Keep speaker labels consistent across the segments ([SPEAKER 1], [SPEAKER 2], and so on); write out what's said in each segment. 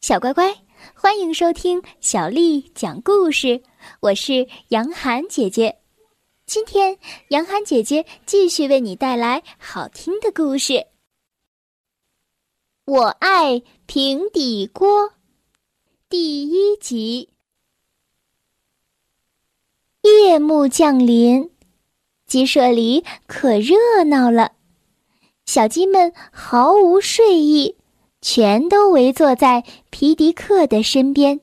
[SPEAKER 1] 小乖乖，欢迎收听小丽讲故事。我是杨涵姐姐，今天杨涵姐姐继续为你带来好听的故事。我爱平底锅，第一集。夜幕降临，鸡舍里可热闹了，小鸡们毫无睡意。全都围坐在皮迪克的身边，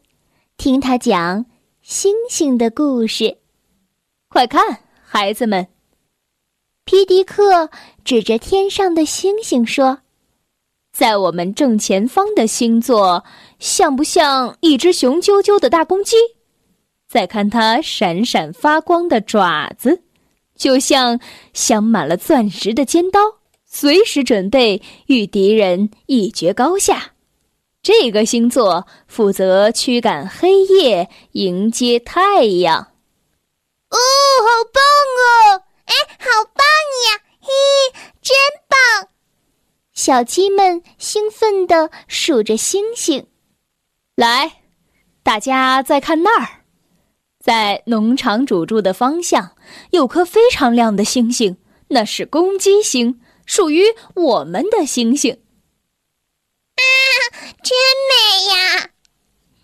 [SPEAKER 1] 听他讲星星的故事。快看，孩子们！皮迪克指着天上的星星说：“在我们正前方的星座，像不像一只雄赳赳的大公鸡？再看它闪闪发光的爪子，就像镶满了钻石的尖刀。”随时准备与敌人一决高下。这个星座负责驱赶黑夜，迎接太阳。
[SPEAKER 2] 哦，好棒哦！哎，好棒呀！嘿，真棒！
[SPEAKER 1] 小鸡们兴奋地数着星星。来，大家再看那儿，在农场主住的方向有颗非常亮的星星，那是公鸡星。属于我们的星星，
[SPEAKER 2] 啊，真美呀！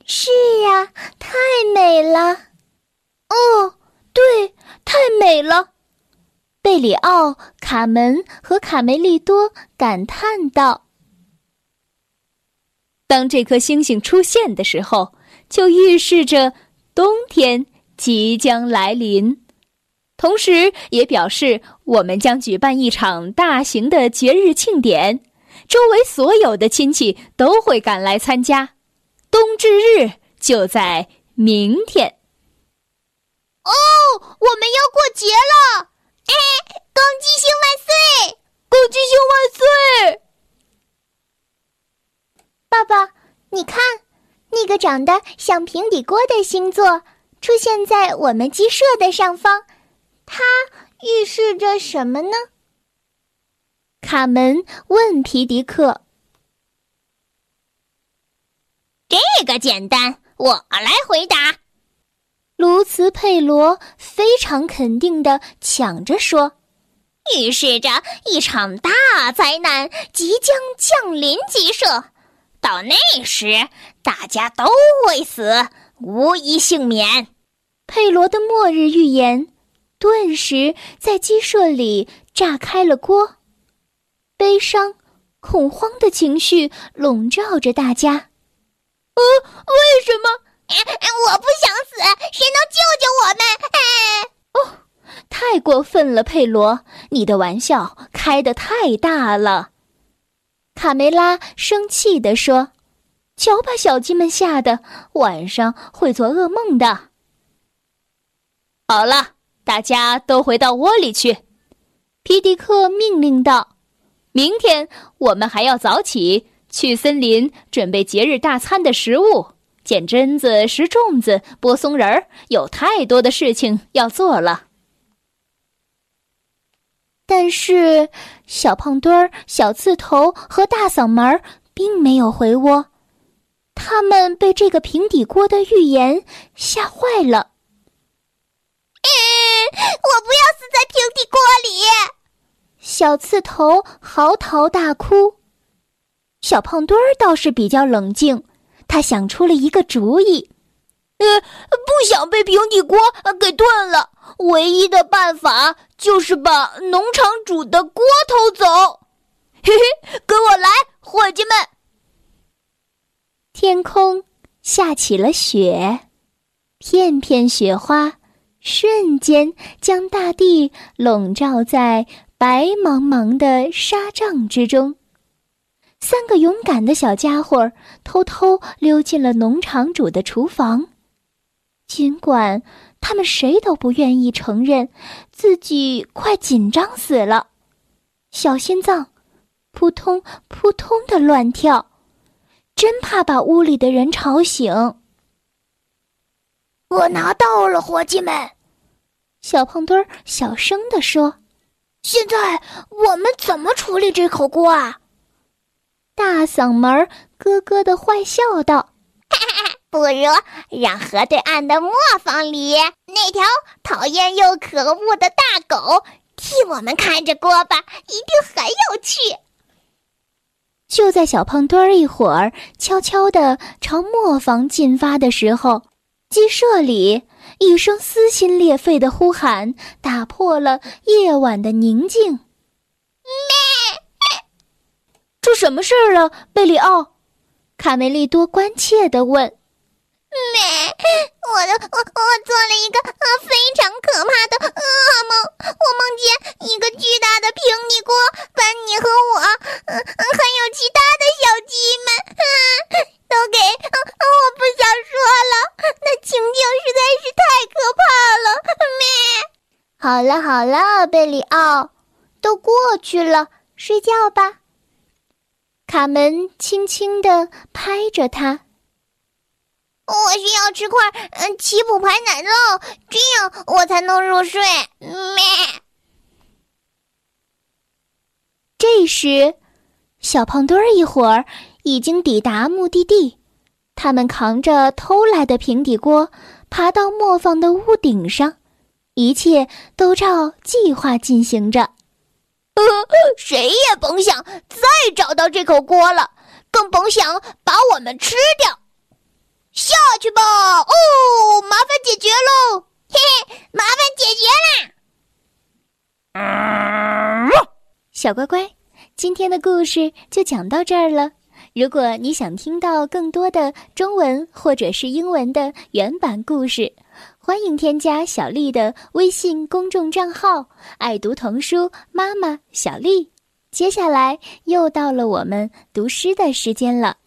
[SPEAKER 1] 是呀，太美了。
[SPEAKER 2] 哦，对，太美了。
[SPEAKER 1] 贝里奥、卡门和卡梅利多感叹道：“当这颗星星出现的时候，就预示着冬天即将来临。”同时，也表示我们将举办一场大型的节日庆典，周围所有的亲戚都会赶来参加。冬至日就在明天。
[SPEAKER 2] 哦，我们要过节了！哎，公鸡星万岁！
[SPEAKER 3] 公鸡星万岁！
[SPEAKER 4] 爸爸，你看，那个长得像平底锅的星座出现在我们鸡舍的上方。它预示着什么呢？
[SPEAKER 1] 卡门问皮迪克。
[SPEAKER 2] 这个简单，我来回答。
[SPEAKER 1] 卢茨佩罗非常肯定的抢着说：“
[SPEAKER 2] 预示着一场大灾难即将降临鸡舍，到那时大家都会死，无一幸免。”
[SPEAKER 1] 佩罗的末日预言。顿时在鸡舍里炸开了锅，悲伤、恐慌的情绪笼罩着大家。
[SPEAKER 3] 呃，为什么？
[SPEAKER 2] 我不想死，谁能救救我们？
[SPEAKER 1] 哦，太过分了，佩罗，你的玩笑开得太大了。卡梅拉生气地说：“瞧，把小鸡们吓得晚上会做噩梦的。”好了。大家都回到窝里去，皮迪克命令道：“明天我们还要早起去森林准备节日大餐的食物，剪榛子、拾粽子、剥松仁儿，有太多的事情要做了。”但是，小胖墩儿、小刺头和大嗓门儿并没有回窝，他们被这个平底锅的预言吓坏了。
[SPEAKER 2] 我不要死在平底锅里！
[SPEAKER 1] 小刺头嚎啕大哭。小胖墩儿倒是比较冷静，他想出了一个主意：
[SPEAKER 3] 呃，不想被平底锅给炖了，唯一的办法就是把农场主的锅偷走。嘿嘿，跟我来，伙计们！
[SPEAKER 1] 天空下起了雪，片片雪花。瞬间将大地笼罩在白茫茫的纱帐之中。三个勇敢的小家伙偷偷溜进了农场主的厨房，尽管他们谁都不愿意承认自己快紧张死了，小心脏扑通扑通的乱跳，真怕把屋里的人吵醒。
[SPEAKER 2] 我拿到了，伙计们。
[SPEAKER 1] 小胖墩儿小声地说：“
[SPEAKER 2] 现在我们怎么处理这口锅啊？”
[SPEAKER 1] 大嗓门咯咯的坏笑道：“
[SPEAKER 4] 不如让河对岸的磨坊里那条讨厌又可恶的大狗替我们看着锅吧，一定很有趣。”
[SPEAKER 1] 就在小胖墩儿一会儿悄悄地朝磨坊进发的时候，鸡舍里一声撕心裂肺的呼喊打破了夜晚的宁静。
[SPEAKER 4] 咩！
[SPEAKER 1] 出什么事儿了，贝里奥？卡梅利多关切地问。
[SPEAKER 4] 咩！我的我我做了一个非常可怕的噩梦，我梦见一个巨大的平底锅把你和我，还有其他的小鸡们，嗯，都给……我不想说了，那情景实在是太可怕了。咩！
[SPEAKER 1] 好了好了，贝里奥，都过去了，睡觉吧。卡门轻轻地拍着他。
[SPEAKER 4] 我需要吃块嗯奇普牌奶酪，这样我才能入睡。咩。
[SPEAKER 1] 这时，小胖墩儿一伙儿已经抵达目的地，他们扛着偷来的平底锅，爬到磨坊的屋顶上，一切都照计划进行着。
[SPEAKER 3] 呃，谁也甭想再找到这口锅了，更甭想把我们吃掉。下去吧！哦，麻烦解决喽！
[SPEAKER 4] 嘿嘿，麻烦解决
[SPEAKER 1] 啦！小乖乖，今天的故事就讲到这儿了。如果你想听到更多的中文或者是英文的原版故事，欢迎添加小丽的微信公众账号“爱读童书妈妈小丽”。接下来又到了我们读诗的时间了。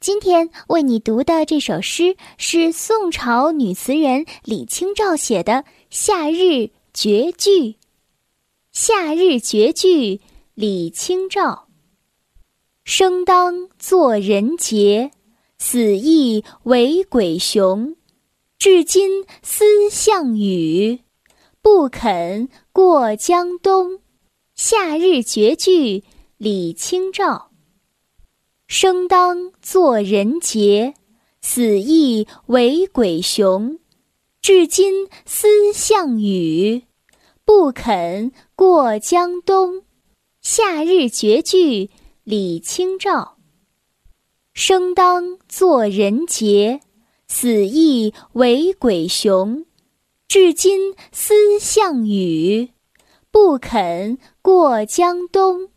[SPEAKER 1] 今天为你读的这首诗是宋朝女词人李清照写的《夏日绝句》。《夏日绝句》李清照。生当作人杰，死亦为鬼雄。至今思项羽，不肯过江东。《夏日绝句》李清照。生当作人杰，死亦为鬼雄。至今思项羽，不肯过江东。《夏日绝句》李清照。生当作人杰，死亦为鬼雄。至今思项羽，不肯过江东。